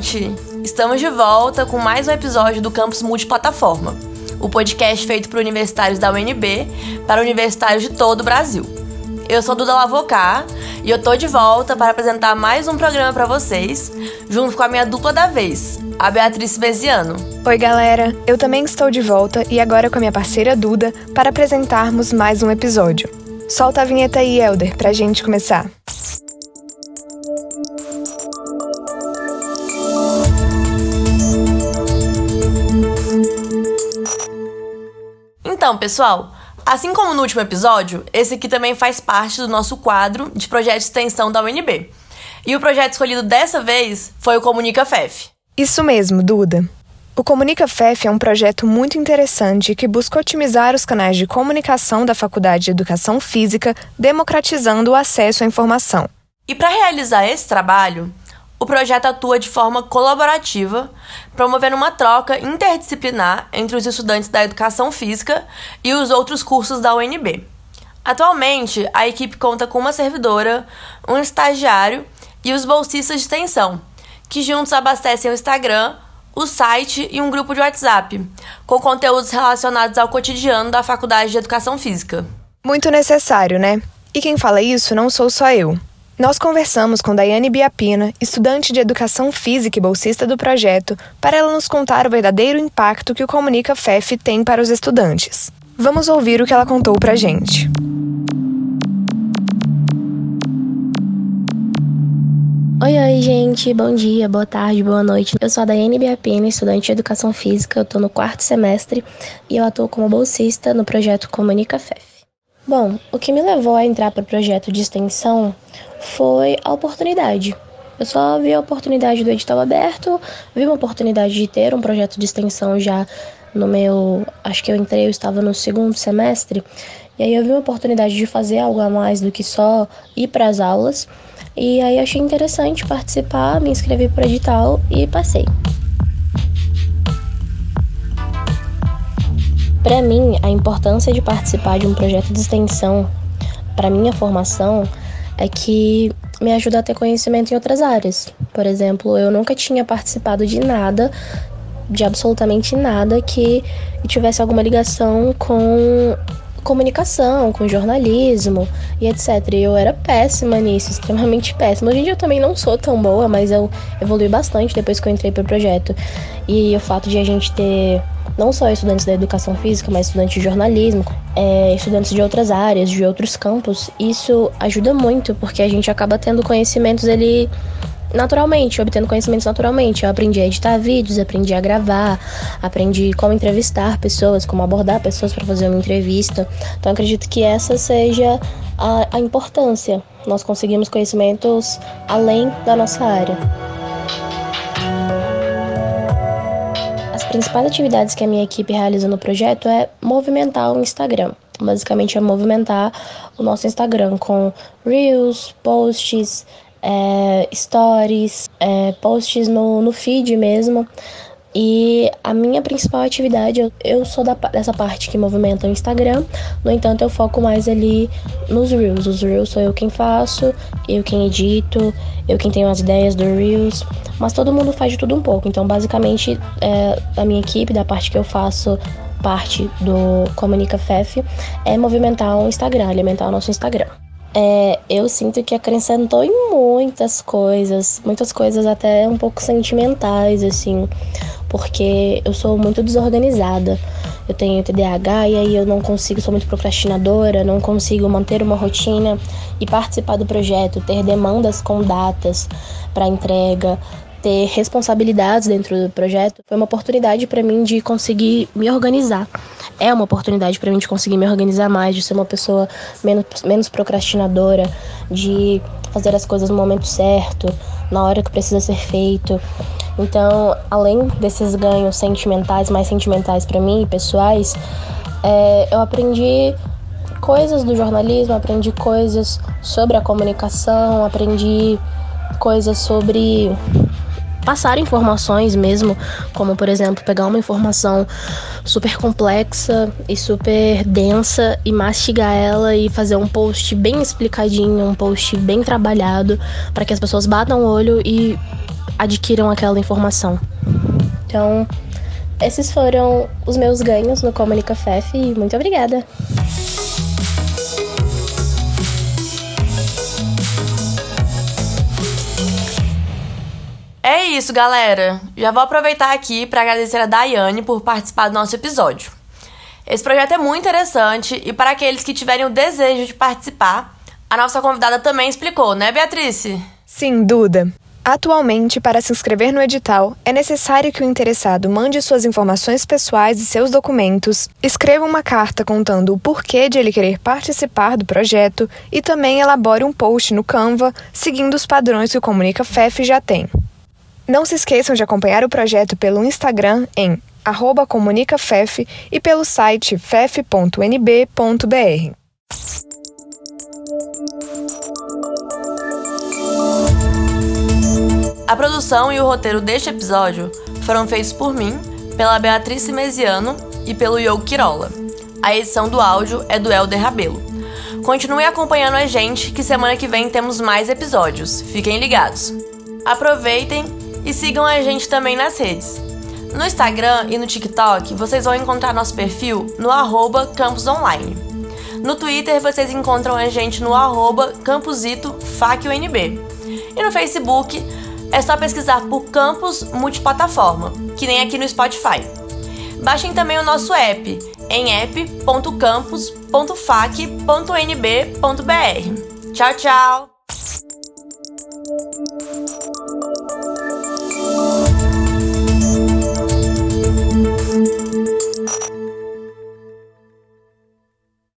gente! Estamos de volta com mais um episódio do Campus Multiplataforma, o podcast feito por universitários da UNB para universitários de todo o Brasil. Eu sou Duda Lavocá e eu tô de volta para apresentar mais um programa para vocês, junto com a minha dupla da vez, a Beatriz Beziano. Oi, galera! Eu também estou de volta e agora com a minha parceira Duda para apresentarmos mais um episódio. Solta a vinheta aí, Elder, pra gente começar. Então, pessoal, assim como no último episódio, esse aqui também faz parte do nosso quadro de projeto de extensão da UNB. E o projeto escolhido dessa vez foi o Comunica FEF. Isso mesmo, Duda. O Comunica FEF é um projeto muito interessante que busca otimizar os canais de comunicação da Faculdade de Educação Física, democratizando o acesso à informação. E para realizar esse trabalho, o projeto atua de forma colaborativa, promovendo uma troca interdisciplinar entre os estudantes da educação física e os outros cursos da UNB. Atualmente, a equipe conta com uma servidora, um estagiário e os bolsistas de extensão, que juntos abastecem o Instagram, o site e um grupo de WhatsApp, com conteúdos relacionados ao cotidiano da Faculdade de Educação Física. Muito necessário, né? E quem fala isso não sou só eu. Nós conversamos com Daiane Biapina, estudante de Educação Física e bolsista do projeto, para ela nos contar o verdadeiro impacto que o Comunica FEF tem para os estudantes. Vamos ouvir o que ela contou pra gente. Oi, oi, gente. Bom dia, boa tarde, boa noite. Eu sou a Daiane Biapina, estudante de Educação Física. Eu tô no quarto semestre e eu atuo como bolsista no projeto Comunica FEF. Bom, o que me levou a entrar para o projeto de extensão foi a oportunidade. Eu só vi a oportunidade do edital aberto, vi uma oportunidade de ter um projeto de extensão já no meu. Acho que eu entrei, eu estava no segundo semestre, e aí eu vi uma oportunidade de fazer algo a mais do que só ir para as aulas. E aí achei interessante participar, me inscrevi para o edital e passei. Para mim, a importância de participar de um projeto de extensão para minha formação é que me ajuda a ter conhecimento em outras áreas. Por exemplo, eu nunca tinha participado de nada, de absolutamente nada que tivesse alguma ligação com comunicação, com jornalismo e etc. E eu era péssima nisso, extremamente péssima. Hoje em dia eu também não sou tão boa, mas eu evolui bastante depois que eu entrei pro projeto. E o fato de a gente ter não só estudantes da educação física, mas estudantes de jornalismo, é, estudantes de outras áreas, de outros campos, isso ajuda muito, porque a gente acaba tendo conhecimentos ele naturalmente, obtendo conhecimentos naturalmente. Eu aprendi a editar vídeos, aprendi a gravar, aprendi como entrevistar pessoas, como abordar pessoas para fazer uma entrevista. Então acredito que essa seja a, a importância. Nós conseguimos conhecimentos além da nossa área. principais atividades que a minha equipe realiza no projeto é movimentar o Instagram. Basicamente é movimentar o nosso Instagram com reels, posts, é, stories, é, posts no, no feed mesmo. E a minha principal atividade, eu, eu sou da, dessa parte que movimenta o Instagram, no entanto, eu foco mais ali nos Reels. Os Reels sou eu quem faço, eu quem edito, eu quem tenho as ideias do Reels, mas todo mundo faz de tudo um pouco. Então, basicamente, é, a minha equipe, da parte que eu faço parte do Comunica FEF, é movimentar o Instagram, alimentar o nosso Instagram. É, eu sinto que acrescentou em muitas coisas, muitas coisas até um pouco sentimentais, assim porque eu sou muito desorganizada. Eu tenho TDAH e aí eu não consigo, sou muito procrastinadora, não consigo manter uma rotina e participar do projeto, ter demandas com datas para entrega, ter responsabilidades dentro do projeto, foi uma oportunidade para mim de conseguir me organizar. É uma oportunidade para mim de conseguir me organizar mais, de ser uma pessoa menos, menos procrastinadora, de fazer as coisas no momento certo, na hora que precisa ser feito. Então, além desses ganhos sentimentais, mais sentimentais para mim, pessoais, é, eu aprendi coisas do jornalismo, aprendi coisas sobre a comunicação, aprendi coisas sobre passar informações mesmo, como por exemplo, pegar uma informação super complexa e super densa e mastigar ela e fazer um post bem explicadinho, um post bem trabalhado, para que as pessoas batam o olho e adquiram aquela informação. Então, esses foram os meus ganhos no Comunica FEF e muito obrigada! Isso, galera. Já vou aproveitar aqui para agradecer a Daiane por participar do nosso episódio. Esse projeto é muito interessante e para aqueles que tiverem o desejo de participar, a nossa convidada também explicou, né, Beatriz? Sim, Duda. Atualmente, para se inscrever no edital, é necessário que o interessado mande suas informações pessoais e seus documentos, escreva uma carta contando o porquê de ele querer participar do projeto e também elabore um post no Canva, seguindo os padrões que o Comunica FEF já tem. Não se esqueçam de acompanhar o projeto pelo Instagram em comunicafef e pelo site fef.nb.br. A produção e o roteiro deste episódio foram feitos por mim, pela Beatriz Mesiano e pelo Yogo Quirola. A edição do áudio é do Helder Rabelo. Continue acompanhando a gente, que semana que vem temos mais episódios. Fiquem ligados. Aproveitem e sigam a gente também nas redes. No Instagram e no TikTok, vocês vão encontrar nosso perfil no arroba Campus Online. No Twitter, vocês encontram a gente no arroba campusitofacunb. E no Facebook, é só pesquisar por Campus Multiplataforma, que nem aqui no Spotify. Baixem também o nosso app em app.campus.fac.nb.br. Tchau, tchau!